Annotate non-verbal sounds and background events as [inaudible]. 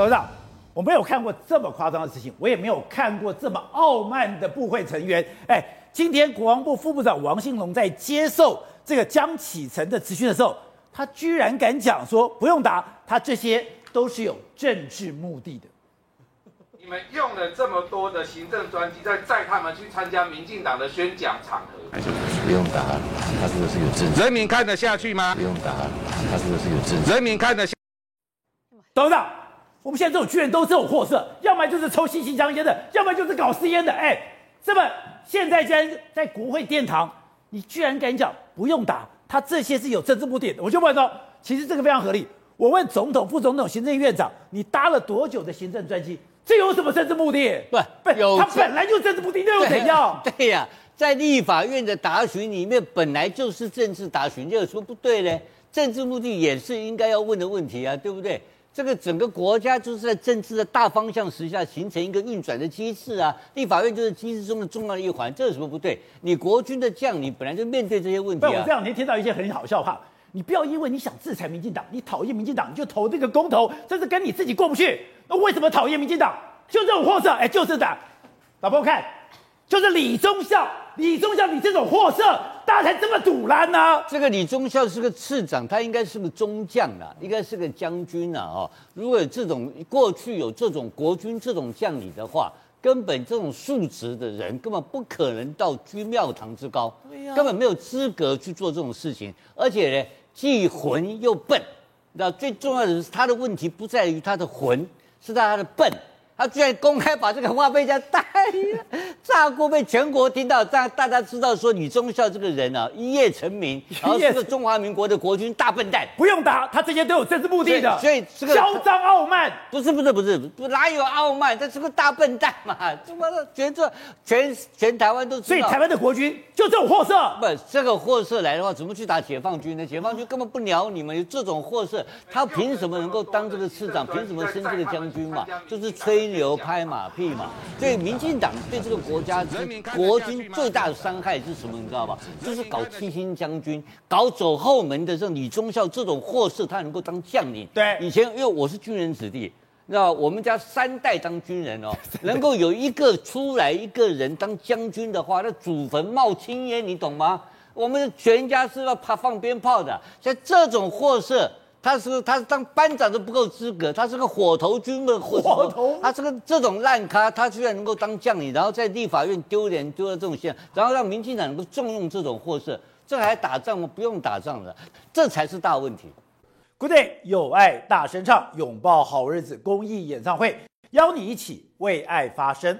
董事长，我没有看过这么夸张的事情，我也没有看过这么傲慢的部会成员。哎，今天国防部副部长王兴龙在接受这个江启臣的质询的时候，他居然敢讲说不用打，他这些都是有政治目的的。你们用了这么多的行政专机，在载他们去参加民进党的宣讲场合，不用打，他是不是有政治？人民看得下去吗？不用打，他是不是有政治？人民看得下。董事长，我们现在这种军人都是这种货色，要么就是抽新型香烟的，要么就是搞私烟的。哎，这么现在居然在国会殿堂，你居然敢讲不用打，他这些是有政治目的的。我就问说，其实这个非常合理。我问总统、副总统、行政院长，你搭了多久的行政专机？这有什么政治目的？不，不有他本来就政治目的，那又怎样？对呀、啊，在立法院的答询里面，本来就是政治答询，这有什么不对呢？政治目的也是应该要问的问题啊，对不对？这个整个国家就是在政治的大方向之下形成一个运转的机制啊，立法院就是机制中的重要的一环，这有什么不对？你国军的将领本来就面对这些问题啊。我这两天听到一些很好笑话，你不要因为你想制裁民进党，你讨厌民进党，你就投这个公投，这是跟你自己过不去。那为什么讨厌民进党？就这种货色，哎，就是的。老婆看，就是李忠孝，李忠孝，你这种货色。大家才这么堵烂呢？这个李忠孝是个次长，他应该是个中将啦，应该是个将军啦。哦。如果有这种过去有这种国军这种将领的话，根本这种素质的人根本不可能到居庙堂之高，根本没有资格去做这种事情。而且呢，既混又笨。那最重要的是，他的问题不在于他的混，是在他的笨。他居然公开把这个话被人家带炸锅，被全国听到，让大家知道说李忠孝这个人啊 [laughs] 一夜成名，然后是个中华民国的国军大笨蛋，不用打，他这些都有政治目的的，所以这个嚣张傲慢，不是不是不是，哪有傲慢？他是个大笨蛋嘛，[laughs] 怎么全这全全台湾都知道，所以台湾的国军就这种货色，不，这个货色来的话，怎么去打解放军呢？解放军根本不鸟你们，有这种货色，他凭什么能够当这个市长？凭什么升这个将军嘛？就是吹。牛拍马屁嘛，所以民进党对这个国家、国军最大的伤害是什么？你知道吧？就是搞七星将军，搞走后门的这种李忠孝这种货色，他能够当将领。对，以前因为我是军人子弟，你知道我们家三代当军人哦，[laughs] 能够有一个出来一个人当将军的话，那祖坟冒青烟，你懂吗？我们全家是要怕放鞭炮的，像这种货色。他是他当班长都不够资格，他是个火头军的火头，他是个这种烂咖，他居然能够当将领，然后在立法院丢脸丢到这种线，然后让民进党能够重用这种货色，这还打仗吗？不用打仗了，这才是大问题。Good day，有爱大声唱，拥抱好日子公益演唱会，邀你一起为爱发声。